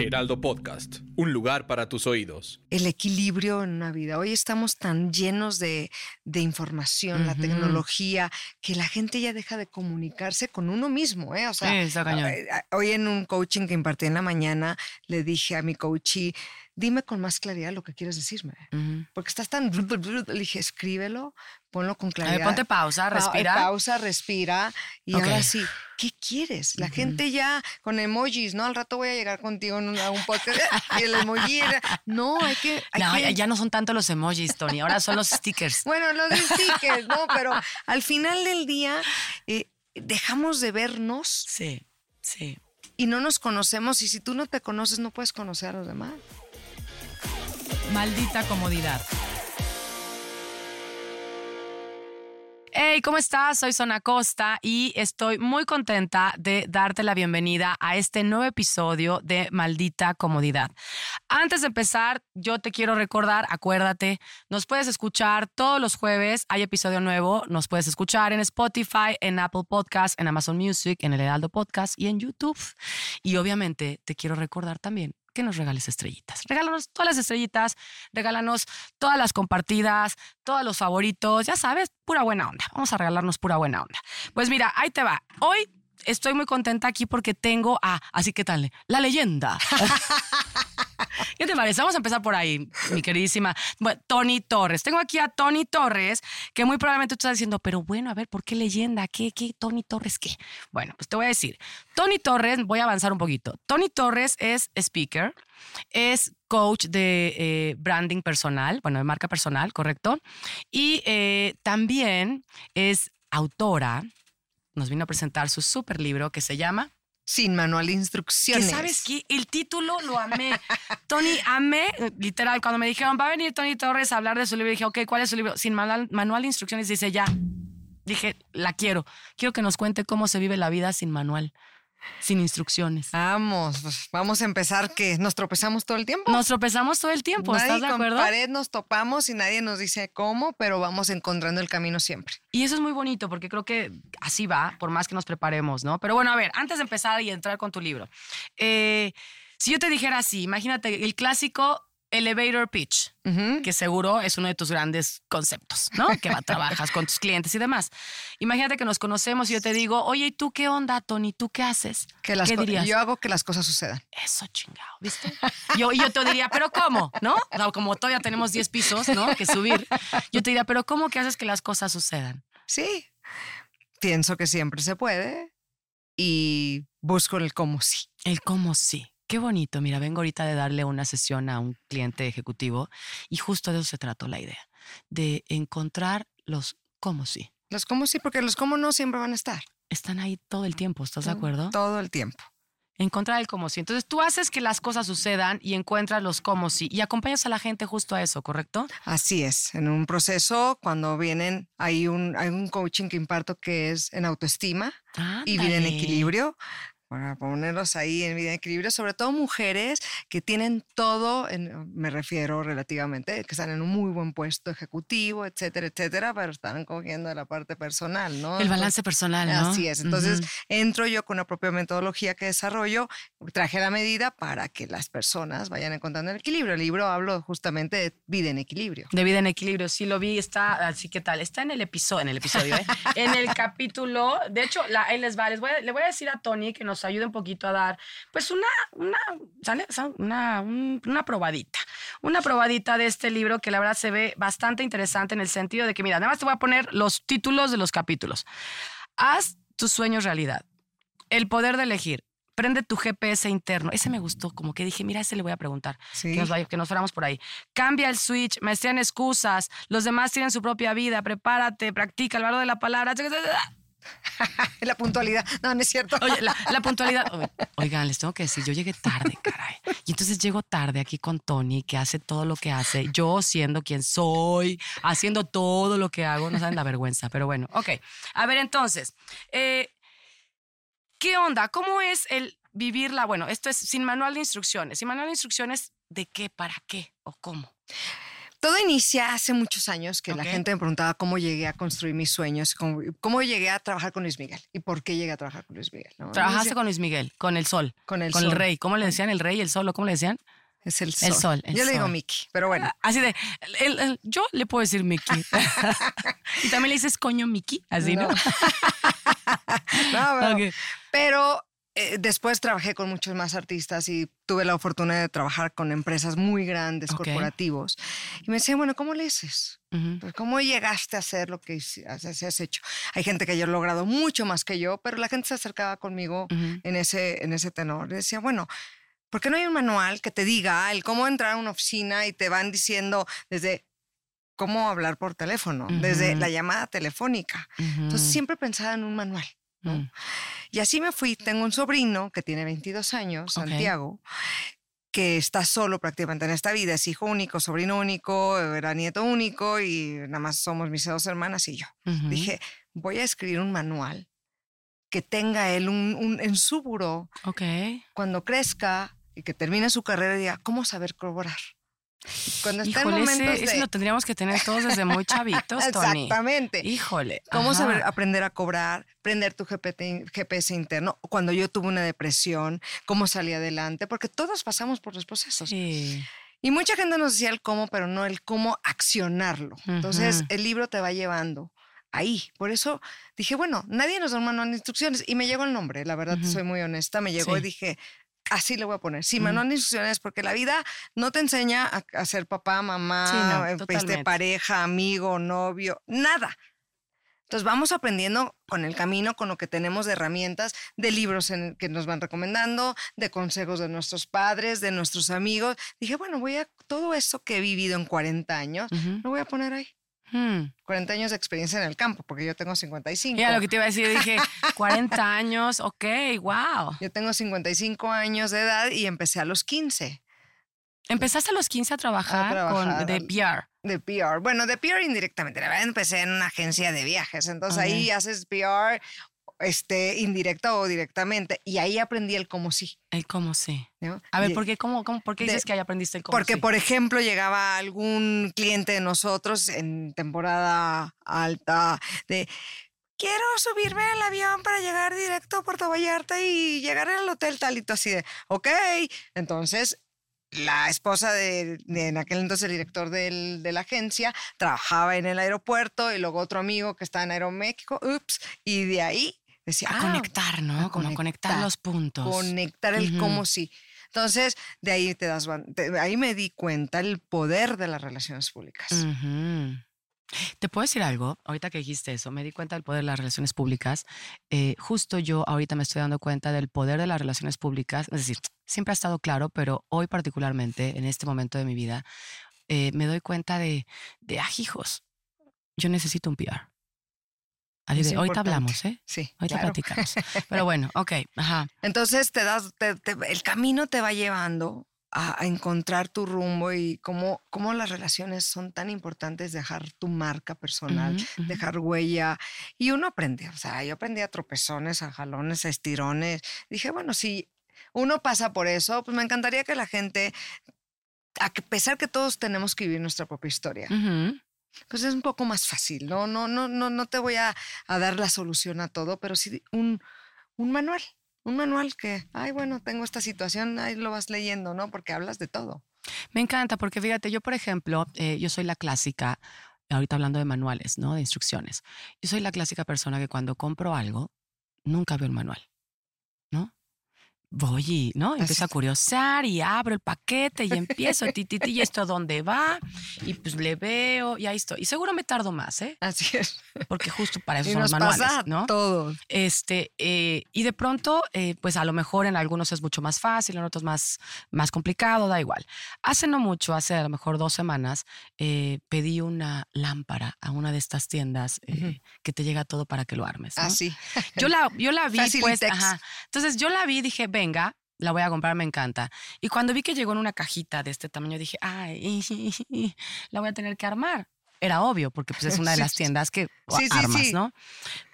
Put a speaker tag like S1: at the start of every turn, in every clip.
S1: Heraldo Podcast, un lugar para tus oídos.
S2: El equilibrio en una vida. Hoy estamos tan llenos de, información, la tecnología, que la gente ya deja de comunicarse con uno mismo. ¿eh? O sea, eh, hoy en un coaching que impartí en la mañana, le dije a mi coachee, dime con más claridad lo que quieres decirme. Porque estás tan... Le dije, escríbelo, ponlo con claridad.
S3: ponte pausa, respira.
S2: pausa, respira. Y ahora sí, ¿qué quieres? La gente ya con emojis, ¿no? Al rato voy a llegar contigo en un podcast y el emoji era... No, hay que...
S3: no, Ya, no son tanto los emojis, Tony, ahora son los stickers.
S2: bueno, los stickers, ¿no? Pero al final del día eh, dejamos de vernos.
S3: Sí, sí.
S2: Y no nos conocemos y si tú no te conoces no puedes conocer a los demás.
S4: Maldita comodidad.
S3: Hey, ¿cómo estás? Soy Sona Costa y estoy muy contenta de darte la bienvenida a este nuevo episodio de Maldita Comodidad. Antes de empezar, yo te quiero recordar, acuérdate, nos puedes escuchar todos los jueves, hay episodio nuevo, nos puedes escuchar en Spotify, en Apple Podcast, en Amazon Music, en el Heraldo Podcast y en YouTube. Y obviamente te quiero recordar también que nos regales estrellitas. Regálanos todas las estrellitas, regálanos todas las compartidas, todos los favoritos, ya sabes, pura buena onda. Vamos a regalarnos pura buena onda. Pues mira, ahí te va. Hoy estoy muy contenta aquí porque tengo a, así que tal, la leyenda. ¿Qué te parece? Vamos a empezar por ahí, mi queridísima Tony Torres. Tengo aquí a Tony Torres, que muy probablemente tú estás diciendo, pero bueno, a ver, ¿por qué leyenda? ¿Qué, qué, Tony Torres qué? Bueno, pues te voy a decir. Tony Torres, voy a avanzar un poquito. Tony Torres es speaker, es coach de eh, branding personal, bueno, de marca personal, correcto. Y eh, también es autora. Nos vino a presentar su super libro que se llama
S2: sin manual de instrucciones.
S3: ¿Qué sabes qué? El título lo amé. Tony, amé, literal, cuando me dijeron, va a venir Tony Torres a hablar de su libro, dije, ok, ¿cuál es su libro? Sin manual, manual de instrucciones, dice, ya. Dije, la quiero. Quiero que nos cuente cómo se vive la vida sin manual sin instrucciones.
S2: Vamos, pues vamos a empezar que nos tropezamos todo el tiempo.
S3: Nos tropezamos todo el tiempo, ¿estás de acuerdo?
S2: Con pared nos topamos y nadie nos dice cómo, pero vamos encontrando el camino siempre.
S3: Y eso es muy bonito porque creo que así va, por más que nos preparemos, ¿no? Pero bueno, a ver, antes de empezar y entrar con tu libro, eh, si yo te dijera así, imagínate el clásico elevator pitch, que seguro es uno de tus grandes conceptos, ¿no? Que va, trabajas con tus clientes y demás. Imagínate que nos conocemos y yo te digo, oye, ¿y tú qué onda, Tony? ¿Tú qué haces?
S2: ¿Qué dirías? Yo hago que las cosas sucedan.
S3: Eso chingado, ¿viste? Yo, yo te diría, ¿pero cómo? ¿No? como todavía tenemos 10 pisos, ¿no? Que subir. Yo te diría, ¿pero cómo que haces que las cosas sucedan?
S2: Sí, pienso que siempre se puede y busco el cómo sí.
S3: El cómo sí. Qué bonito, mira, vengo ahorita de darle una sesión a un cliente ejecutivo y justo de eso se trató la idea, de encontrar los cómo sí.
S2: Los cómo sí, porque los cómo no siempre van a estar.
S3: Están ahí todo el tiempo, ¿estás de acuerdo?
S2: Todo el tiempo.
S3: Encontrar el cómo sí. Entonces tú haces que las cosas sucedan y encuentras los cómo sí y acompañas a la gente justo a eso, ¿correcto?
S2: Así es. En un proceso, cuando vienen, hay un, hay un coaching que imparto que es en autoestima y vida en equilibrio para ponerlos ahí en vida en equilibrio, sobre todo mujeres que tienen todo, me refiero relativamente, que están en un muy buen puesto ejecutivo, etcétera, etcétera, pero están cogiendo la parte personal, ¿no?
S3: El balance personal, ¿no?
S2: Así es. Entonces, entro yo con una propia metodología que desarrollo, traje la medida para que las personas vayan encontrando el equilibrio. El libro hablo justamente de vida en equilibrio.
S3: De vida en equilibrio, sí lo vi, está, así que tal, está en el episodio, en el episodio, ¿eh? en el capítulo, de hecho, la, ahí les va, les voy le voy a decir a Tony que nos ayude un poquito a dar, pues una, una, ¿sale? Una, una probadita, una probadita de este libro que la verdad se ve bastante interesante en el sentido de que, mira, nada más te voy a poner los títulos de los capítulos. Haz tus sueños realidad. El poder de elegir. Prende tu GPS interno. Ese me gustó, como que dije, mira, ese le voy a preguntar. Que, nos vaya, que nos fuéramos por ahí. Cambia el switch, maestría en excusas. Los demás tienen su propia vida. Prepárate, practica el valor de la palabra.
S2: la puntualidad. No, no es cierto.
S3: Oye, la, puntualidad. Oigan, les tengo que decir, yo llegué tarde, caray. Y entonces llego tarde aquí con Tony, que hace todo lo que hace. Yo siendo quien soy, haciendo todo lo que hago, no saben la vergüenza. Pero bueno, ok. A ver, entonces, eh, ¿qué onda? ¿Cómo es el vivirla? Bueno, esto es sin manual de instrucciones. Sin manual de instrucciones, ¿de qué, para qué o cómo?
S2: Todo inicia hace muchos años que la gente me preguntaba cómo llegué a construir mis sueños, cómo, llegué a trabajar con Luis Miguel y por qué llegué a trabajar con Luis Miguel.
S3: Trabajaste con Luis Miguel, con el sol. Con el con el rey. ¿Cómo le decían el rey, el sol o cómo le decían?
S2: Es el sol. El sol yo le digo Mickey, pero bueno. Ah,
S3: así de, yo le puedo decir Mickey. y también le dices coño Mickey, así, ¿no?
S2: no, pero eh, después trabajé con muchos más artistas y tuve la fortuna de trabajar con empresas muy grandes, corporativos. Y me decían, bueno, ¿cómo le haces? Pues, ¿Cómo llegaste a hacer lo que has hecho? Hay gente que ha logrado mucho más que yo, pero la gente se acercaba conmigo en, ese, en ese tenor. decía, bueno, ¿por qué no hay un manual que te diga el cómo entrar a una oficina y te van diciendo desde cómo hablar por teléfono, desde la llamada telefónica? Entonces siempre pensaba en un manual. Mm. Y así me fui. Tengo un sobrino que tiene 22 años, Santiago, que está solo prácticamente en esta vida. Es hijo único, sobrino único, era nieto único y nada más somos mis dos hermanas y yo. Dije, voy a escribir un manual que tenga él un, en su buró. Cuando crezca y que termine su carrera, diga, ¿cómo saber cobrar?
S3: Cuando está Híjole, ese, ese, lo tendríamos que tener todos desde muy chavitos, Tony.
S2: Exactamente.
S3: Híjole.
S2: ¿Cómo saber aprender a cobrar? Prender tu GPS interno. Cuando yo tuve una depresión, cómo salí adelante, porque todos pasamos por los procesos. Sí. Y mucha gente nos decía el cómo, pero no el cómo accionarlo. Entonces, el libro te va llevando ahí. Por eso dije, bueno, nadie nos da un manual de instrucciones. Y me llegó el nombre, la verdad, soy muy honesta. Me llegó y dije, así le voy a poner. Sí, manual de instrucciones, porque la vida no te enseña a, ser papá, mamá, eh, este, pareja, amigo, novio, nada. Entonces vamos aprendiendo con el camino, con lo que tenemos de herramientas, de libros en, que nos van recomendando, de consejos de nuestros padres, de nuestros amigos. Dije, bueno, voy a todo eso que he vivido en 40 años, lo voy a poner ahí. 40 hmm. años de experiencia en el campo, porque yo tengo 55.
S3: Ya, lo que te iba a decir, dije, 40 años, ok, wow.
S2: Yo tengo 55 años de edad y empecé a los 15.
S3: ¿Empezaste a los 15 a trabajar, con, de PR?
S2: De PR. Bueno, de PR indirectamente. La verdad, empecé en una agencia de viajes. Entonces ahí haces PR este, indirecta o directamente. Y ahí aprendí el cómo sí.
S3: El cómo sí. A ver, ¿por qué, cómo, cómo, ¿por qué dices que ahí aprendiste el cómo
S2: Porque, por ejemplo, llegaba algún cliente de nosotros en temporada alta de quiero subirme al avión para llegar directo a Puerto Vallarta y llegar al hotel talito así de, ok, entonces la esposa de, en aquel entonces el director del, de la agencia trabajaba en el aeropuerto y luego otro amigo que estaba en Aeroméxico, ups, y de ahí decía,
S3: a conectar, ¿no? Como conectar, los puntos.
S2: Conectar el cómo sí. Entonces, de ahí te das, ahí me di cuenta el poder de las relaciones públicas.
S3: Te puedo decir algo, ahorita que dijiste eso, me di cuenta del poder de las relaciones públicas. Eh, justo yo ahorita me estoy dando cuenta del poder de las relaciones públicas, es decir, siempre ha estado claro, pero hoy particularmente, en este momento de mi vida, eh, me doy cuenta de, de, ah, hijos, yo necesito un PR. Así ahorita hablamos, ¿eh?
S2: Sí.
S3: Ahorita platicamos. Pero bueno, ok, ajá.
S2: Entonces te das, el camino te va llevando a, encontrar tu rumbo y cómo, cómo las relaciones son tan importantes, dejar tu marca personal, dejar huella. Y uno aprende, o sea, yo aprendí a tropezones, a jalones, a estirones. Dije, bueno, si uno pasa por eso, pues me encantaría que la gente, a pesar que todos tenemos que vivir nuestra propia historia, pues es un poco más fácil, ¿no? No, no, no, no te voy a, dar la solución a todo, pero sí un, un manual, un manual que, ay, bueno, tengo esta situación, ahí lo vas leyendo, ¿no? Porque hablas de todo.
S3: Me encanta, porque fíjate, yo, por ejemplo, eh, yo soy la clásica, ahorita hablando de manuales, ¿no? De instrucciones. Yo soy la clásica persona que cuando compro algo, nunca veo el manual, ¿no? Voy y, ¿no? Empiezo a curiosear y abro el paquete y empiezo, ti, ti, ti, y esto dónde va, y pues le veo y ahí estoy. Y seguro me tardo más, ¿eh?
S2: Así es.
S3: Porque justo para eso son los manuales, pasa ¿no?
S2: Todo.
S3: Este, eh, y de pronto, eh, pues a lo mejor en algunos es mucho más fácil, en otros más, más complicado, da igual. Hace no mucho, hace a lo mejor dos semanas, eh, pedí una lámpara a una de estas tiendas que te llega todo para que lo armes. ¿no?
S2: Ah.
S3: Yo la, yo la vi, pues, ajá. Entonces yo la vi, dije, venga, la voy a comprar, me encanta. Y cuando vi que llegó en una cajita de este tamaño, dije, ay, la voy a tener que armar. Era obvio, porque pues es una de las tiendas que armas, ¿no?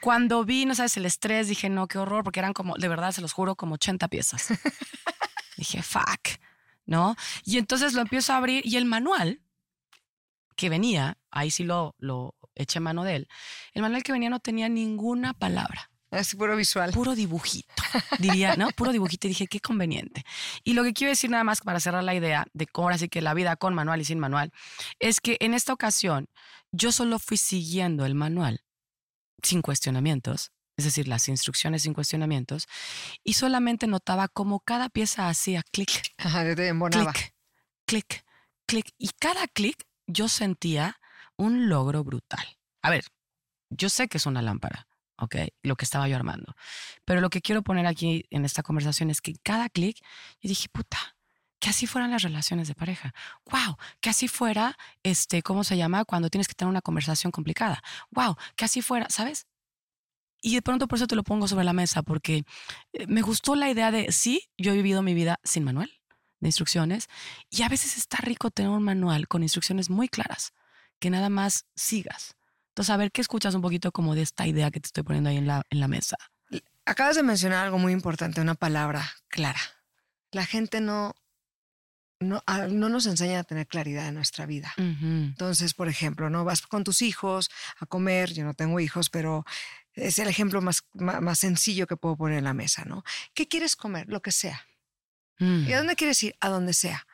S3: Cuando vi, no sabes, el estrés, dije, no, qué horror, porque eran como, de verdad, se los juro, como 80 piezas. dije, fuck, ¿no? Y entonces lo empiezo a abrir y el manual que venía, ahí sí lo, lo eché mano de él, el manual que venía no tenía ninguna palabra.
S2: Es puro visual.
S3: Puro dibujito, diría, ¿no? Puro dibujito. Y dije, qué conveniente. Y lo que quiero decir nada más para cerrar la idea de cómo ahora sí que la vida con manual y sin manual, es que en esta ocasión yo solo fui siguiendo el manual sin cuestionamientos, es decir, las instrucciones sin cuestionamientos, y solamente notaba cómo cada pieza hacía clic, clic, clic, clic. Y cada clic yo sentía un logro brutal. A ver, yo sé que es una lámpara, ¿ok? Lo que estaba yo armando. Pero lo que quiero poner aquí en esta conversación es que cada clic yo dije, puta, que así fueran las relaciones de pareja. Wow, que así fuera, este, ¿cómo se llama? Cuando tienes que tener una conversación complicada. Wow, que así fuera, ¿sabes? Y de pronto por eso te lo pongo sobre la mesa, porque eh, me gustó la idea de, sí, yo he vivido mi vida sin manual de instrucciones, y a veces está rico tener un manual con instrucciones muy claras, que nada más sigas. Entonces, a ver, ¿qué escuchas un poquito como de esta idea que te estoy poniendo ahí en la, en la mesa?
S2: Acabas de mencionar algo muy importante, una palabra clara. La gente no, no, ah, no nos enseña a tener claridad en nuestra vida. Entonces, por ejemplo, no vas con tus hijos a comer, yo no tengo hijos, pero es el ejemplo más, más, sencillo que puedo poner en la mesa, ¿no? ¿Qué quieres comer? Lo que sea. ¿Y a mm. dónde quieres ir? A donde sea.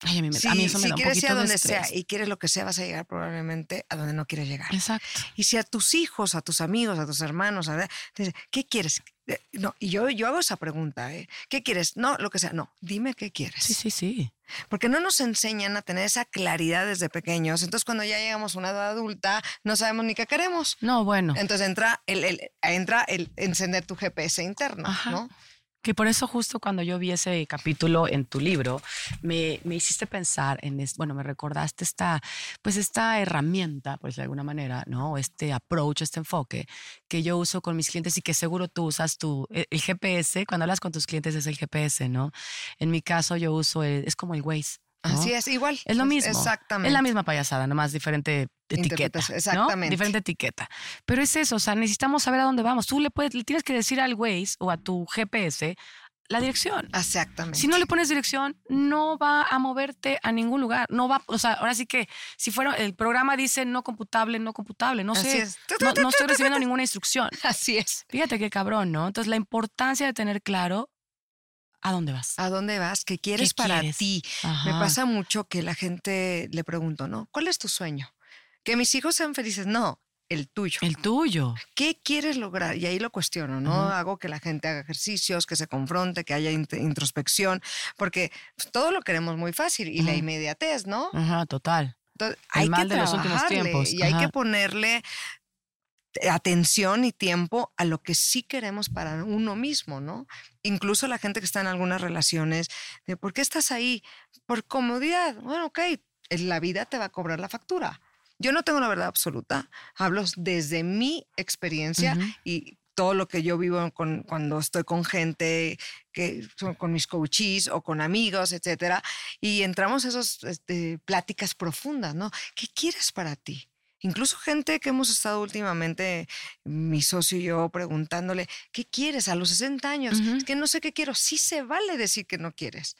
S3: Ay, a mí, a mí eso me
S2: si
S3: da un
S2: quieres
S3: ir a
S2: donde sea y quieres lo que sea, vas a llegar probablemente a donde no quieres llegar.
S3: Exacto.
S2: Y si a tus hijos, a tus amigos, a tus hermanos, a, ¿qué quieres? Eh, no, y yo, yo hago esa pregunta, ¿eh? ¿Qué quieres? No, lo que sea. No, dime qué quieres.
S3: Sí, sí, sí.
S2: Porque no nos enseñan a tener esa claridad desde pequeños. Entonces, cuando ya llegamos a una edad adulta, no sabemos ni qué queremos.
S3: No, bueno.
S2: Entonces entra el, el entra el encender tu GPS interno, ¿no?
S3: Que por eso justo cuando yo vi ese capítulo en tu libro, me, me hiciste pensar en, bueno, me recordaste esta, pues esta herramienta, pues de alguna manera, ¿no? Este approach, este enfoque que yo uso con mis clientes y que seguro tú usas tu, e, el, GPS, cuando hablas con tus clientes es el GPS, ¿no? En mi caso yo uso, es como el Waze.
S2: Así es, igual.
S3: Es lo mismo. Exactamente. Es la misma payasada, nomás diferente etiqueta. Exactamente. Diferente etiqueta. Pero es eso, o sea, necesitamos saber a dónde vamos. Tú le, puedes, le tienes que decir al Waze o a tu GPS la dirección.
S2: Exactamente.
S3: Si no le pones dirección, no va a moverte a ningún lugar. No va, o sea, ahora sí que si fuera, el programa dice no computable, no computable. No sé. No, no, estoy recibiendo ninguna instrucción.
S2: Así es.
S3: Fíjate qué cabrón, ¿no? Entonces, la importancia de tener claro ¿A dónde vas?
S2: ¿A dónde vas? ¿Qué quieres para ti? Me pasa mucho que la gente le pregunto, ¿no? ¿Cuál es tu sueño? Que mis hijos sean felices. No, el tuyo.
S3: El tuyo.
S2: ¿Qué quieres lograr? Y ahí lo cuestiono, ¿no? Hago que la gente haga ejercicios, que se confronte, que haya introspección, porque pues, todo lo queremos muy fácil y la inmediatez, ¿no?
S3: Ajá, total.
S2: Entonces, hay que de los últimos tiempos. Y hay que ponerle atención y tiempo a lo que sí queremos para uno mismo, ¿no? Incluso la gente que está en algunas relaciones, de ¿por qué estás ahí? Por comodidad. Bueno, ok, la vida te va a cobrar la factura. Yo no tengo la verdad absoluta, hablo desde mi experiencia y todo lo que yo vivo con, cuando estoy con gente, que son con mis coaches o con amigos, etcétera, y entramos a esas este, pláticas profundas, ¿no? ¿Qué quieres para ti? Incluso gente que hemos estado últimamente, mi socio y yo, preguntándole, ¿qué quieres a los 60 años? Es que no sé qué quiero. Sí se vale decir que no quieres,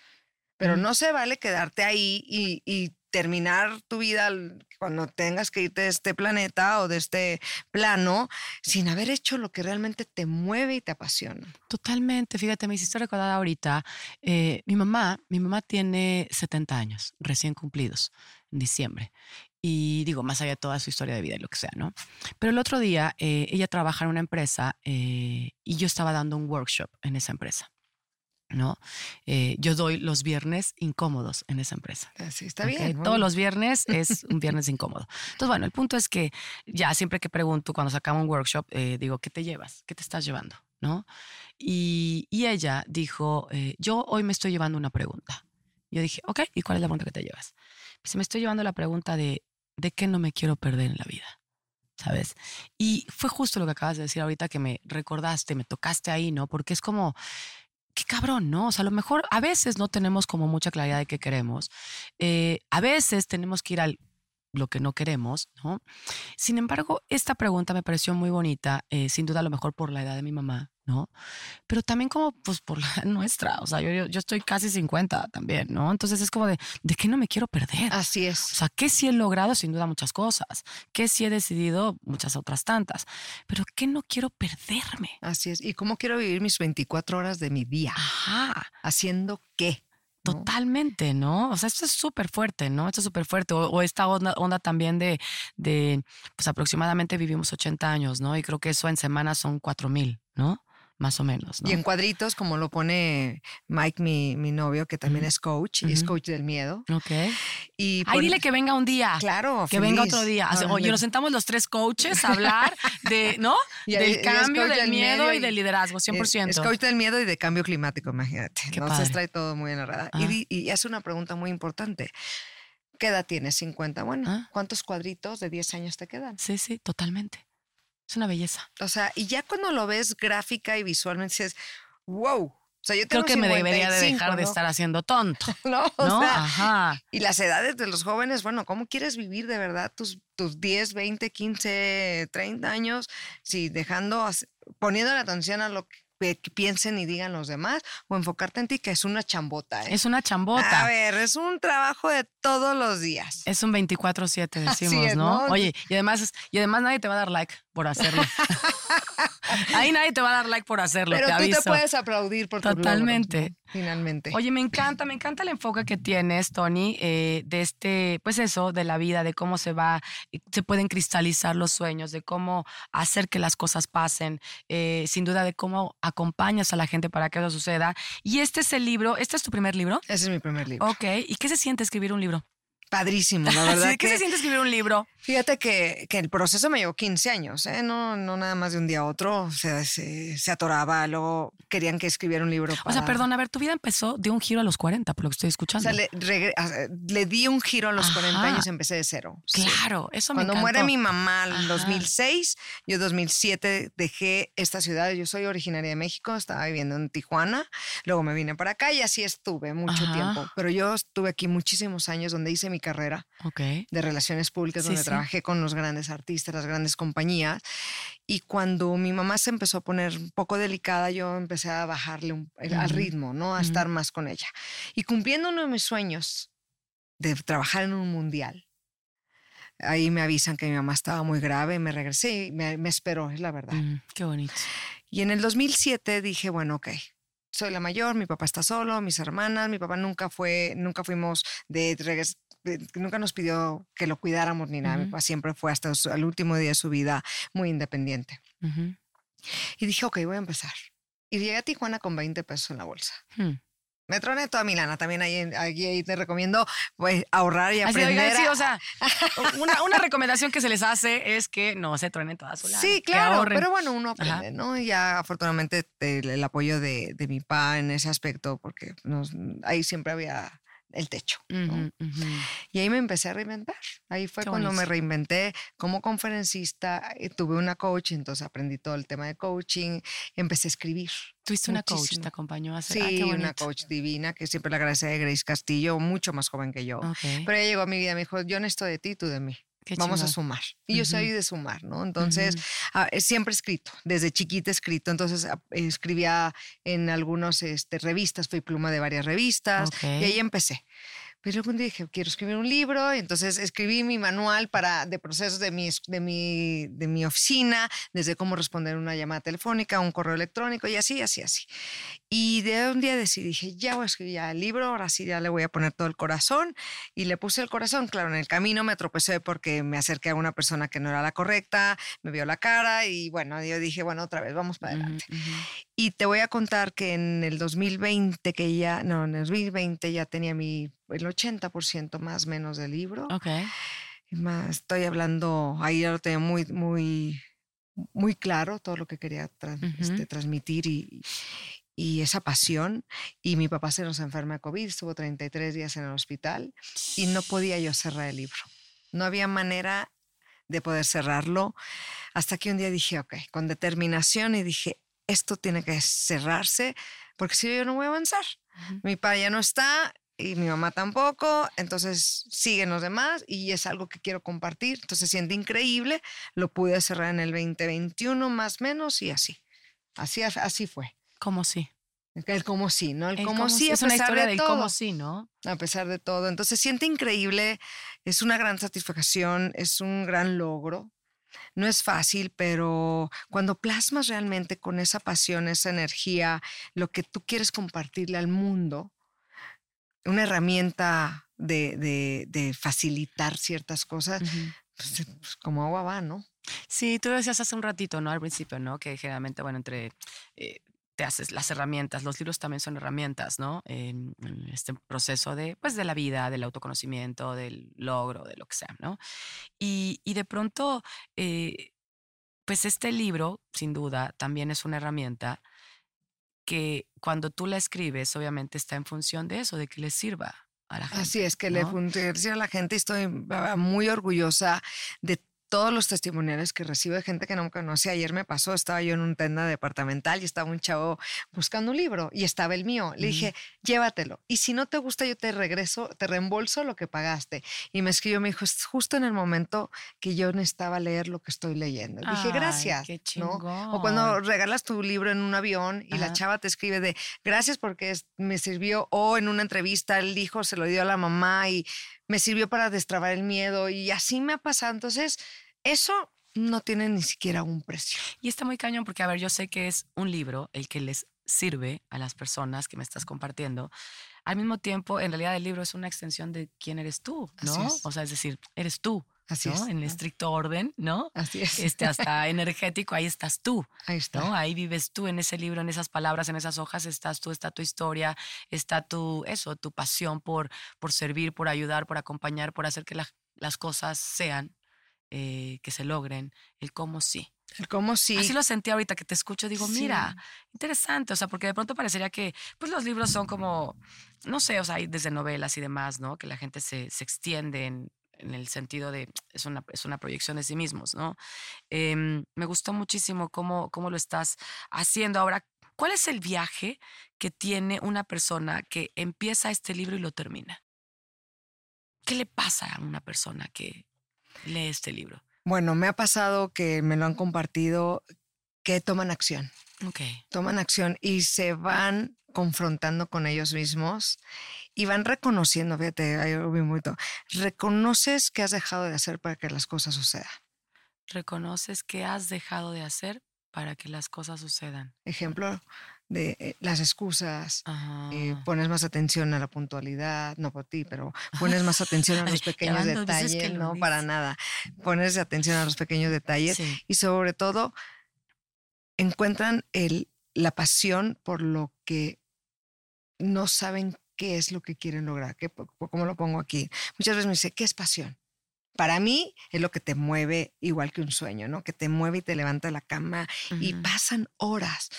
S2: pero no se vale quedarte ahí y, terminar tu vida cuando tengas que irte de este planeta o de este plano sin haber hecho lo que realmente te mueve y te apasiona.
S3: Totalmente. Fíjate, me hiciste recordar ahorita, eh, mi mamá, mi mamá tiene 70 años recién cumplidos en diciembre. Y digo, más allá de toda su historia de vida y lo que sea, ¿no? Pero el otro día eh, ella trabaja en una empresa eh, y yo estaba dando un workshop en esa empresa. ¿no? Eh, yo doy los viernes incómodos en esa empresa.
S2: Así está bien.
S3: Todos los viernes es un viernes incómodo. Entonces, bueno, el punto es que ya siempre que pregunto, cuando sacamos un workshop, digo, ¿qué te llevas? ¿Qué te estás llevando? ¿No? Y, y ella dijo, yo hoy me estoy llevando una pregunta. Yo dije, ok, ¿y cuál es la pregunta que te llevas? Pues me estoy llevando la pregunta de, de qué no me quiero perder en la vida, ¿sabes? Y fue justo lo que acabas de decir ahorita que me recordaste, me tocaste ahí, ¿no? Porque es como, qué cabrón, ¿no? O sea, a lo mejor a veces no tenemos como mucha claridad de qué queremos. Eh, a veces tenemos que ir al lo que no queremos, ¿no? Sin embargo, esta pregunta me pareció muy bonita, eh, sin duda a lo mejor por la edad de mi mamá, ¿no? Pero también como pues por la nuestra, o sea, yo, yo, estoy casi 50 también, ¿no? Entonces es como de, ¿de qué no me quiero perder?
S2: Así es.
S3: O sea, ¿qué sí he logrado? Sin duda muchas cosas, ¿qué sí he decidido? Muchas otras tantas, pero ¿qué no quiero perderme?
S2: Así es. ¿Y cómo quiero vivir mis 24 horas de mi día?
S3: Ajá.
S2: ¿Haciendo qué?
S3: Totalmente, ¿no? O sea, esto es súper fuerte, ¿no? Esto es súper fuerte. O, esta onda, onda también de, de, pues aproximadamente vivimos 80 años, ¿no? Y creo que eso en semanas son 4 mil, ¿no? Más o menos.
S2: Y en cuadritos, como lo pone Mike, mi, mi novio, que también es coach, y es coach del miedo.
S3: Ok. Y Ay, dile que venga un día.
S2: Claro.
S3: Que venga otro día. Oye, nos sentamos los tres coaches a hablar de, ¿no? del cambio, del miedo y, del liderazgo, 100%.
S2: Es, coach del miedo y de cambio climático, imagínate. Entonces trae todo muy en la radar. Y, y, hace una pregunta muy importante. ¿Qué edad tienes? 50. Bueno, ah. ¿cuántos cuadritos de 10 años te quedan?
S3: Sí, sí, totalmente. Es una belleza.
S2: O sea, y ya cuando lo ves gráfica y visualmente dices, wow. O sea, yo
S3: creo que me debería de dejar de estar haciendo tonto. no, o Sea,
S2: Ajá. Y las edades de los jóvenes, bueno, ¿cómo quieres vivir de verdad tus, tus 10, 20, 15, 30 años? Si dejando, poniendo la atención a lo que que piensen y digan los demás o enfocarte en ti, que es una chambota. ¿eh?
S3: Es una chambota.
S2: A ver, es un trabajo de todos los días.
S3: Es un 24-7, decimos, ¿no? Oye, y además, y además nadie te va a dar like por hacerlo. Ahí nadie te va a dar like por hacerlo.
S2: Pero
S3: tú
S2: te puedes aplaudir por
S3: Totalmente.
S2: finalmente.
S3: Oye, me encanta, me encanta el enfoque que tienes, Tony, eh, de este, pues eso, de la vida, de cómo se va, eh, se pueden cristalizar los sueños, de cómo hacer que las cosas pasen, eh, sin duda de cómo acompañas a la gente para que eso suceda. Y este es el libro, ¿este es tu primer libro?
S2: Ese es mi primer libro.
S3: Ok, ¿y qué se siente escribir un libro?
S2: Padrísimo, la verdad.
S3: ¿Qué se siente escribir un libro?
S2: Fíjate que, que, el proceso me llevó 15 años, ¿eh? no, no nada más de un día a otro. O sea, se, se, atoraba, luego querían que escribiera un libro.
S3: O sea, perdón, a ver, tu vida empezó de un giro a los 40, por lo que estoy escuchando.
S2: O sea, le, le di un giro a los 40 años, empecé de cero.
S3: Claro, eso me
S2: Cuando muere mi mamá en 2006, yo en 2007 dejé esta ciudad. Yo soy originaria de México, estaba viviendo en Tijuana, luego me vine para acá y así estuve mucho tiempo. Pero yo estuve aquí muchísimos años donde hice mi carrera de relaciones públicas, donde trabajé con los grandes artistas, las grandes compañías. Y cuando mi mamá se empezó a poner un poco delicada, yo empecé a bajarle un, al ritmo, ¿no? A estar más con ella. Y cumpliendo uno de mis sueños de trabajar en un mundial, ahí me avisan que mi mamá estaba muy grave, me regresé y me, me esperó, es la verdad. Mm,
S3: qué bonito.
S2: Y en el 2007 dije, bueno, ok, soy la mayor, mi papá está solo, mis hermanas, mi papá nunca fue, nunca fuimos de nunca nos pidió que lo cuidáramos ni nada. Mi papá siempre fue hasta el último día de su vida muy independiente. Y dije, ok, voy a empezar. Y llegué a Tijuana con 20 pesos en la bolsa. Hmm. Me troné toda mi lana. También ahí, ahí, te recomiendo pues, ahorrar y aprender.
S3: sí, o sea, una, una, recomendación que se les hace es que no se truenen toda su lana.
S2: Sí, claro, pero bueno, uno aprende, ¿no? Y ya afortunadamente el, apoyo de, de, mi pa en ese aspecto, porque nos, ahí siempre había el techo. Y ahí me empecé a reinventar. Ahí fue cuando me reinventé como conferencista. Eh, tuve una coach, entonces aprendí todo el tema de coaching. Empecé a escribir.
S3: ¿Tuviste una coach? ¿Te acompañó a hacer?
S2: Ah, sí, una coach divina, que siempre la agradece de Grace Castillo, mucho más joven que yo. Pero ella llegó a mi vida y me dijo, yo necesito de ti, tú de mí. Vamos a sumar. Y yo soy de sumar, ¿no? Entonces, ah, siempre he escrito, desde chiquita he escrito. Entonces, ah, escribía en algunas este, revistas, fui pluma de varias revistas y ahí empecé. Pero luego dije, quiero escribir un libro, y entonces escribí mi manual para, de procesos de mi, de, mi, de mi oficina, desde cómo responder una llamada telefónica, un correo electrónico, y así, así, así. Y de un día decidí, dije, ya voy a escribir ya el libro, ahora sí ya le voy a poner todo el corazón, y le puse el corazón. Claro, en el camino me tropecé porque me acerqué a una persona que no era la correcta, me vio la cara, y bueno, yo dije, bueno, otra vez, vamos para adelante. Y te voy a contar que en el 2020, que ya, no, en el 2020 ya tenía mi, el 80% más o menos del libro.
S3: Ok.
S2: Más, estoy hablando, ahí ya lo tenía muy, muy, muy claro todo lo que quería este, transmitir y, y esa pasión. Y mi papá se nos enferma de COVID, estuvo 33 días en el hospital y no podía yo cerrar el libro. No había manera de poder cerrarlo hasta que un día dije, ok, con determinación y dije, esto tiene que cerrarse porque si yo no voy a avanzar. Mi padre ya no está, y mi mamá tampoco, entonces siguen los demás y es algo que quiero compartir, entonces se siente increíble, lo pude cerrar en el 2021 más o menos y así, así, así fue.
S3: ¿Cómo sí?
S2: El cómo sí, ¿no? El, cómo, sí, es una historia de del
S3: cómo sí, ¿no?
S2: A pesar de todo. Entonces siente increíble, es una gran satisfacción, es un gran logro. No es fácil, pero cuando plasmas realmente con esa pasión, esa energía, lo que tú quieres compartirle al mundo, una herramienta de, facilitar ciertas cosas, pues, pues, como agua va, ¿no?
S3: Sí, tú decías hace un ratito, ¿no? Al principio, ¿no? Que generalmente, bueno, entre eh, te haces las herramientas, los libros también son herramientas, ¿no? En, este proceso de, pues, de la vida, del autoconocimiento, del logro, de lo que sea, ¿no? Y, de pronto, eh, pues este libro, sin duda, también es una herramienta que cuando tú la escribes, obviamente está en función de eso, de que le sirva a la gente.
S2: Así es, que le funcione a la gente. Estoy muy orgullosa de todos los testimoniales que recibo de gente que no me conoce. Ayer me pasó, estaba yo en un tienda departamental y estaba un chavo buscando un libro y estaba el mío. Le dije, llévatelo. Y si no te gusta, yo te regreso, te reembolso lo que pagaste. Y me escribió, me dijo, es justo en el momento que yo necesitaba leer lo que estoy leyendo. Le dije, gracias.
S3: Qué
S2: O cuando regalas tu libro en un avión y la chava te escribe de, gracias porque me sirvió, o en una entrevista el hijo se lo dio a la mamá y me sirvió para destrabar el miedo y así me ha pasado. Entonces, eso no tiene ni siquiera un precio.
S3: Y está muy cañón porque, a ver, yo sé que es un libro el que les sirve a las personas que me estás compartiendo. Al mismo tiempo, en realidad el libro es una extensión de quién eres tú, ¿no? O sea, es decir, eres tú. Así es. En estricto orden, ¿no?
S2: Así es.
S3: Este, hasta energético, ahí estás tú.
S2: Ahí está.
S3: ¿no? Ahí vives tú en ese libro, en esas palabras, en esas hojas, estás tú, está tu historia, está tu, eso, tu pasión por, por servir, por ayudar, por acompañar, por hacer que las cosas sean eh, que se logren, el cómo sí.
S2: El cómo sí.
S3: Así lo sentí ahorita que te escucho, digo, mira, interesante, o sea, porque de pronto parecería que, pues los libros son como, no sé, o sea, hay desde novelas y demás, ¿no? Que la gente se, se extiende en, en, el sentido de, es una, es una proyección de sí mismos, ¿no? Em, me gustó muchísimo cómo, cómo lo estás haciendo. Ahora, ¿cuál es el viaje que tiene una persona que empieza este libro y lo termina? ¿Qué le pasa a una persona que, lee este libro?
S2: Bueno, me ha pasado que me lo han compartido que toman acción.
S3: Ok.
S2: Toman acción y se van confrontando con ellos mismos y van reconociendo, fíjate, ahí vi mucho, reconoces qué has dejado de hacer para que las cosas sucedan.
S3: Reconoces qué has dejado de hacer para que las cosas sucedan.
S2: Ejemplo, de eh, las excusas, eh, pones más atención a la puntualidad, no por ti, pero pones más atención a los pequeños detalles, no para nada, pones atención a los pequeños detalles y sobre todo encuentran el, la pasión por lo que no saben qué es lo que quieren lograr, ¿Qué, ¿cómo lo pongo aquí? Muchas veces me dice, ¿qué es pasión? para mí es lo que te mueve igual que un sueño, ¿no? Que te mueve y te levanta de la cama y pasan horas.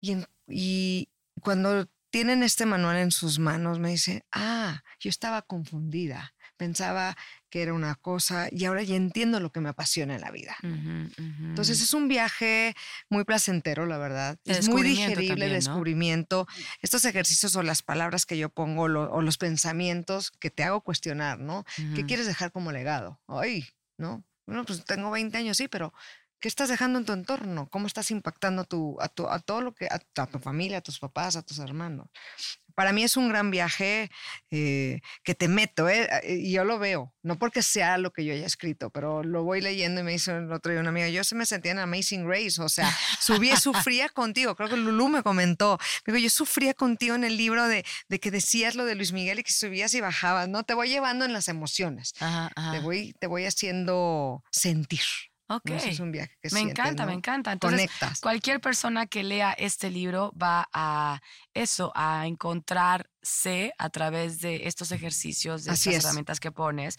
S2: Y, cuando tienen este manual en sus manos, me dice, ah, yo estaba confundida, pensaba que era una cosa y ahora ya entiendo lo que me apasiona en la vida. Entonces es un viaje muy placentero, la verdad. es muy digerible, descubrimiento. Estos ejercicios o las palabras que yo pongo o los pensamientos que te hago cuestionar, ¿no? ¿Qué quieres dejar como legado? Ay, ¿no? Bueno, pues tengo 20 años, sí, pero ¿Qué estás dejando en tu entorno? ¿Cómo estás impactando tu, a, tu, a todo lo que, a, tu familia, a tus papás, a tus hermanos? Para mí es un gran viaje eh, que te meto, ¿eh? y yo lo veo, no porque sea lo que yo haya escrito, pero lo voy leyendo y me hizo el otro día una amiga, yo se me sentía en Amazing Grace, o sea, subí, sufría contigo, creo que Lulu me comentó, digo, yo sufría contigo en el libro de, de, que decías lo de Luis Miguel y que subías y bajabas, ¿no? Te voy llevando en las emociones, Te, voy, te voy haciendo sentir.
S3: Ok.
S2: es un viaje que
S3: Me encanta, me encanta. Entonces,
S2: Conectas.
S3: cualquier persona que lea este libro va a eso, a encontrarse a través de estos ejercicios, de estas herramientas que pones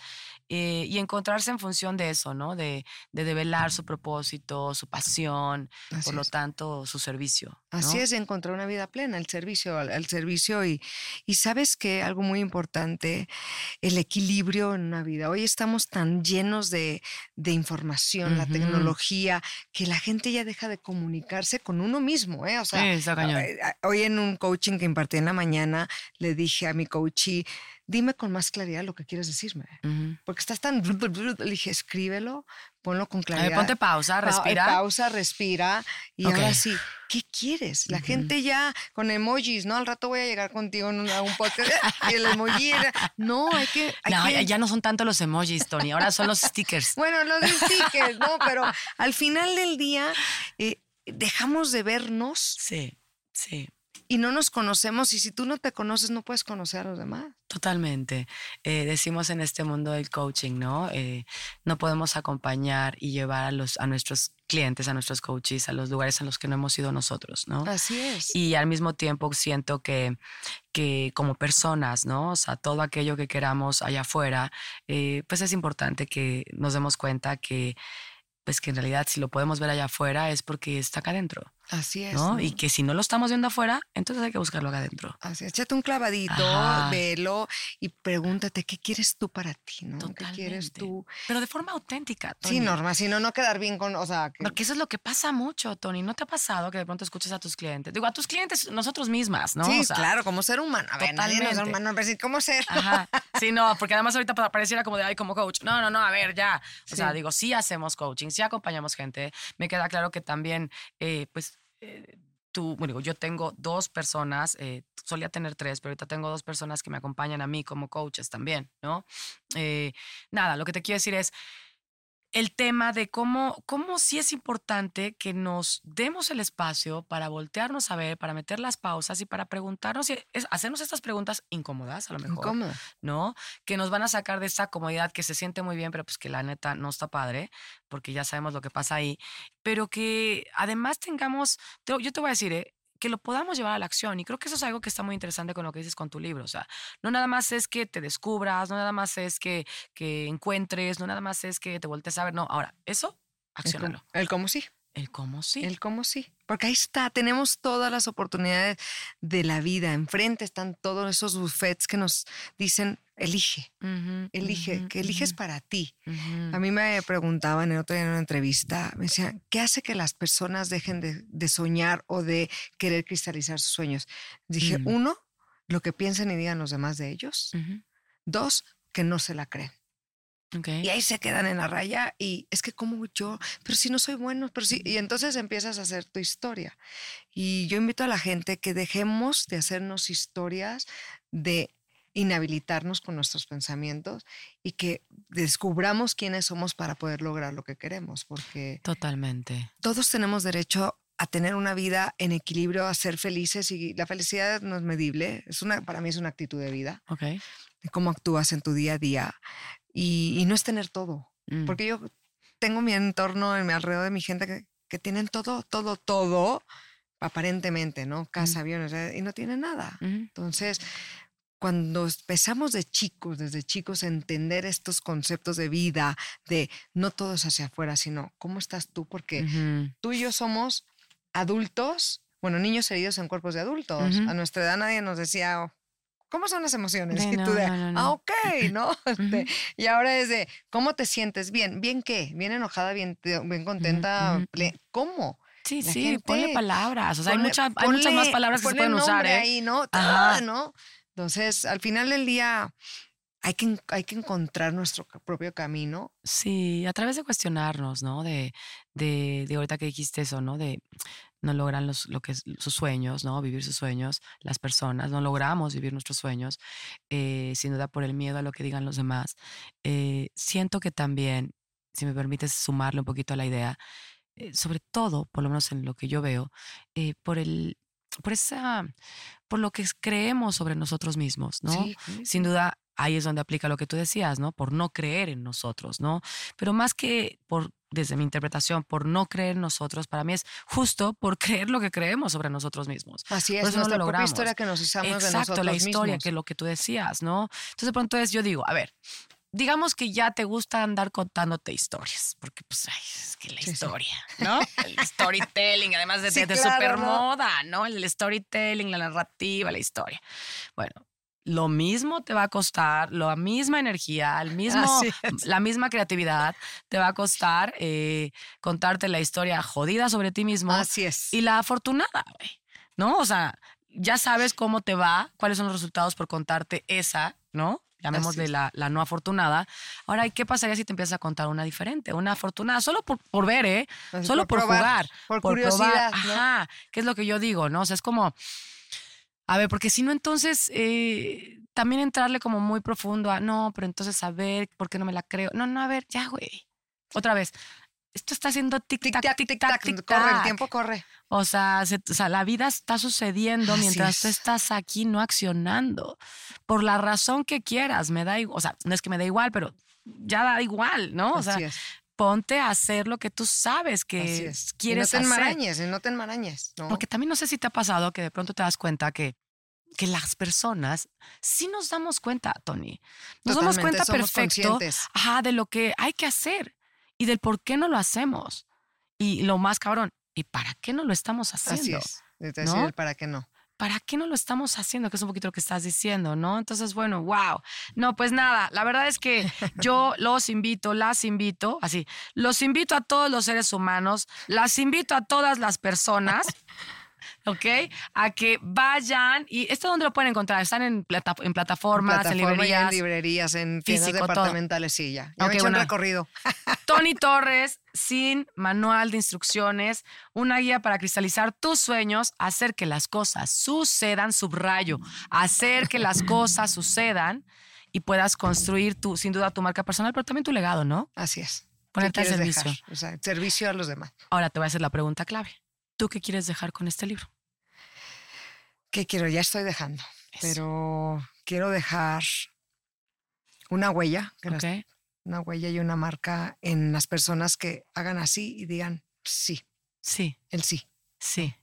S3: eh, y encontrarse en función de eso, ¿no? De, de develar su propósito, su pasión, por lo tanto, su servicio.
S2: Así es, encontrar una vida plena, el servicio, el servicio y, y sabes que algo muy importante, el equilibrio en una vida. Hoy estamos tan llenos de, de información, la tecnología, que la gente ya deja de comunicarse con uno mismo, ¿eh? O sea,
S3: sí,
S2: hoy en un coaching que impartí en la mañana, le dije a mi coachee, dime con más claridad lo que quieres decirme. Porque estás tan... Le dije, escríbelo, ponlo con claridad.
S3: A ver, ponte pausa, respira.
S2: pausa, respira. Y ahora sí, ¿qué quieres? La gente ya con emojis, ¿no? Al rato voy a llegar contigo en un podcast y el emoji era... No, hay que...
S3: no, Ya, no son tanto los emojis, Tony, ahora son los stickers.
S2: bueno, los stickers, ¿no? Pero al final del día eh, dejamos de vernos.
S3: Sí, sí
S2: y no nos conocemos y si tú no te conoces no puedes conocer a los demás.
S3: Totalmente. Eh, decimos en este mundo del coaching, ¿no? Eh, no podemos acompañar y llevar a, los, a nuestros clientes, a nuestros coaches, a los lugares en los que no hemos ido nosotros, ¿no?
S2: Así es.
S3: Y al mismo tiempo siento que, que como personas, ¿no? O sea, todo aquello que queramos allá afuera, eh, pues es importante que nos demos cuenta que pues que en realidad si lo podemos ver allá afuera es porque está acá adentro.
S2: Así es.
S3: ¿no? Y que si no lo estamos viendo afuera, entonces hay que buscarlo acá adentro.
S2: Así es. Échate un clavadito, velo y pregúntate qué quieres tú para ti, ¿no? ¿Qué quieres tú?
S3: Pero de forma auténtica.
S2: Tony. Sí, Norma, si no, no quedar bien con, o sea.
S3: Porque eso es lo que pasa mucho, Tony. ¿No te ha pasado que de pronto escuches a tus clientes? Digo, a tus clientes, nosotros mismas, ¿no?
S2: Sí, claro, como ser humano. A ver, nadie no es humano, pero sí, ¿cómo ser?
S3: Ajá. Sí, no, porque además ahorita pareciera como de, ay, como coach. No, no, no, a ver, ya. O sea, digo, sí hacemos coaching, sí acompañamos gente. Me queda claro que también, eh, pues, eh, tú, bueno, yo tengo dos personas, eh, solía tener tres, pero ahorita tengo dos personas que me acompañan a mí como coaches también, ¿no? Eh, nada, lo que te quiero decir es el tema de cómo, cómo sí es importante que nos demos el espacio para voltearnos a ver, para meter las pausas y para preguntarnos, y hacernos estas preguntas incómodas, a lo mejor. ¿No? Que nos van a sacar de esta comodidad que se siente muy bien, pero pues que la neta no está padre, porque ya sabemos lo que pasa ahí. Pero que además tengamos, yo te voy a decir, ¿eh? Que lo podamos llevar a la acción. Y creo que eso es algo que está muy interesante con lo que dices con tu libro. O sea, no nada más es que te descubras, no nada más es que, que encuentres, no nada más es que te voltees a ver. No, ahora, eso, accionalo.
S2: El cómo sí.
S3: El cómo sí.
S2: El cómo sí. Porque ahí está, tenemos todas las oportunidades de la vida. Enfrente están todos esos buffets que nos dicen, elige, elige, que eliges para ti. A mí me preguntaban en otro día en una entrevista, me decían, ¿qué hace que las personas dejen de, soñar o de querer cristalizar sus sueños? Dije, mm. uno, lo que piensen y digan los demás de ellos. Dos, que no se la creen. Y ahí se quedan en la raya y es que como yo, pero si no soy bueno, pero sí, y entonces empiezas a hacer tu historia. Y yo invito a la gente que dejemos de hacernos historias, de inhabilitarnos con nuestros pensamientos y que descubramos quiénes somos para poder lograr lo que queremos, porque
S3: totalmente.
S2: Todos tenemos derecho a tener una vida en equilibrio, a ser felices y la felicidad no es medible, es una para mí es una actitud de vida.
S3: Okay.
S2: De cómo actúas en tu día a día y, no es tener todo. Mm. Porque yo tengo mi entorno, en mi alrededor de mi gente que, que tienen todo, todo, todo, aparentemente, ¿no? Casa, aviones, y no tienen nada. Entonces, cuando empezamos de chicos, desde chicos, a entender estos conceptos de vida, de no todo es hacia afuera, sino cómo estás tú, porque tú y yo somos adultos, bueno, niños heridos en cuerpos de adultos. A nuestra edad nadie nos decía, ¿cómo son las emociones? y tú de, ah, ok, ¿no? Este, y ahora es de, ¿cómo te sientes? Bien, ¿bien qué? ¿Bien enojada, bien, bien contenta? ¿Cómo?
S3: Sí, sí, ponle palabras. O sea, hay, muchas más palabras que se pueden usar. ¿eh?
S2: ahí, ¿no? Ah, ¿no? Entonces, al final del día, hay que, hay que encontrar nuestro propio camino.
S3: Sí, a través de cuestionarnos, ¿no? De, de, de ahorita que dijiste eso, ¿no? De no logran los, lo que sus sueños, ¿no? Vivir sus sueños, las personas, no logramos vivir nuestros sueños, eh, sin duda por el miedo a lo que digan los demás. Eh, siento que también, si me permites sumarle un poquito a la idea, eh, sobre todo, por lo menos en lo que yo veo, por el por esa por lo que creemos sobre nosotros mismos, ¿no? Sin duda ahí es donde aplica lo que tú decías, ¿no? Por no creer en nosotros, ¿no? Pero más que por, desde mi interpretación, por no creer en nosotros, para mí es justo por creer lo que creemos sobre nosotros mismos.
S2: Así es, nuestra no propia historia que nos usamos
S3: Exacto,
S2: de nosotros
S3: la historia, que lo que tú decías, ¿no? Entonces de pronto es, yo digo, a ver, digamos que ya te gusta andar contándote historias, porque pues ay, es que la historia, ¿no? El storytelling, además de, de, super moda, ¿no? El storytelling, la narrativa, la historia. Bueno, lo mismo te va a costar, la misma energía, el mismo, la misma creatividad te va a costar eh, contarte la historia jodida sobre ti mismo.
S2: Así es.
S3: Y la afortunada, güey. ¿No? O sea, ya sabes cómo te va, cuáles son los resultados por contarte esa, ¿no? Llamémosle la, la, no afortunada. Ahora, ¿qué pasaría si te empiezas a contar una diferente, una afortunada? Solo por, por ver, ¿eh? Pues Solo por, jugar.
S2: Por, curiosidad.
S3: Ajá, ¿qué es lo que yo digo, no? O sea, es como, a ver, porque si no, entonces eh, también entrarle como muy profundo a, no, pero entonces a ver, ¿por qué no me la creo? No, no, a ver, ya, güey. Otra vez, esto está haciendo tic-tac, tic-tac, tic-tac.
S2: Corre, el tiempo corre.
S3: O sea, o sea, la vida está sucediendo mientras tú estás aquí no accionando. Por la razón que quieras, me da igual. O sea, no es que me da igual, pero ya da igual, ¿no? O sea, ponte a hacer lo que tú sabes que quieres hacer.
S2: no te enmarañes, no te enmarañes. ¿no?
S3: Porque también no sé si te ha pasado que de pronto te das cuenta que que las personas sí nos damos cuenta, Tony. Nos damos cuenta perfecto ajá, de lo que hay que hacer y del por qué no lo hacemos. Y lo más cabrón, ¿y para qué no lo estamos haciendo?
S2: Así es, decir, para qué no.
S3: ¿Para qué no lo estamos haciendo? Que es un poquito lo que estás diciendo, ¿no? Entonces, bueno, wow. No, pues nada, la verdad es que yo los invito, las invito, así, los invito a todos los seres humanos, las invito a todas las personas ¿ok? A que vayan. ¿Y esto dónde lo pueden encontrar? ¿Están en, en plataformas, en, librerías?
S2: en librerías, en tiendas departamentales, sí, ya. Ya okay, recorrido.
S3: Tony Torres, sin manual de instrucciones, una guía para cristalizar tus sueños, hacer que las cosas sucedan, subrayo, hacer que las cosas sucedan y puedas construir tu, sin duda tu marca personal, pero también tu legado, ¿no?
S2: Así es.
S3: Ponerte al servicio.
S2: O sea, servicio a los demás.
S3: Ahora te voy a hacer la pregunta clave. ¿Tú qué quieres dejar con este libro?
S2: ¿Qué quiero? Ya estoy dejando, pero quiero dejar una huella, una huella y una marca en las personas que hagan así y digan sí.
S3: Sí.
S2: El sí.
S3: Sí.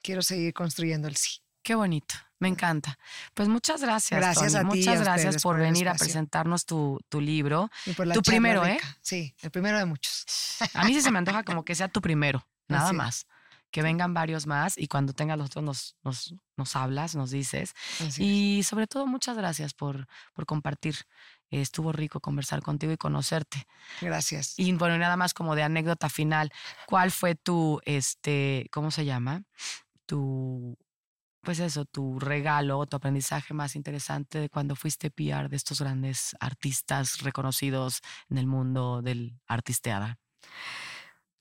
S2: Quiero seguir construyendo el sí.
S3: Qué bonito, me encanta. Pues muchas gracias. Gracias a ti. Muchas gracias por, venir a presentarnos tu, libro.
S2: Y por la
S3: tu primero, ¿eh?
S2: Sí, el primero de muchos.
S3: A mí sí se me antoja como que sea tu primero, nada más que vengan varios más y cuando tengas los otros nos, nos, nos hablas, nos dices. y sobre todo, muchas gracias por, por compartir. estuvo rico conversar contigo y conocerte.
S2: Gracias.
S3: Y bueno, nada más como de anécdota final, ¿cuál fue tu, este, ¿cómo se llama? Tu, pues eso, tu regalo, tu aprendizaje más interesante de cuando fuiste PR de estos grandes artistas reconocidos en el mundo del artisteada?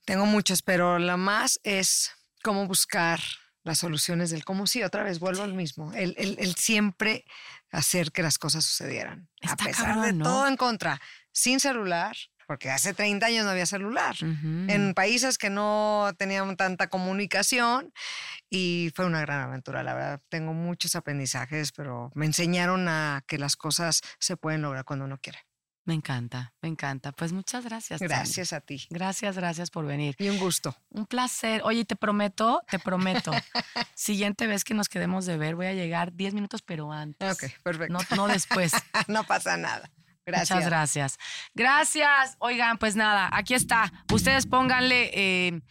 S2: Tengo muchos, pero la más es cómo buscar las soluciones del cómo sí, otra vez vuelvo al mismo, el, el, siempre hacer que las cosas sucedieran, a pesar de todo en contra, sin celular, porque hace 30 años no había celular, en países que no tenían tanta comunicación y fue una gran aventura, la verdad, tengo muchos aprendizajes, pero me enseñaron a que las cosas se pueden lograr cuando uno quiere.
S3: Me encanta, me encanta. Pues muchas gracias.
S2: Gracias a ti.
S3: Gracias, gracias por venir.
S2: Y un gusto.
S3: Un placer. Oye, te prometo, te prometo. siguiente vez que nos quedemos de ver, voy a llegar 10 minutos, pero antes.
S2: Ok, perfecto.
S3: No, después.
S2: no pasa nada. Gracias.
S3: Muchas gracias. Gracias. Oigan, pues nada, aquí está. Ustedes pónganle, eh,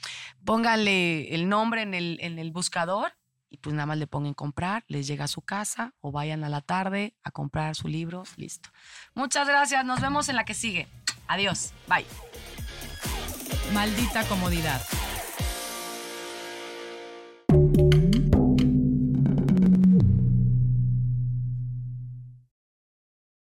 S3: pónganle el nombre en el, en el buscador y pues nada más le pongan comprar, les llega a su casa o vayan a la tarde a comprar su libro, listo. Muchas gracias, nos vemos en la que sigue. Adiós, bye. Maldita comodidad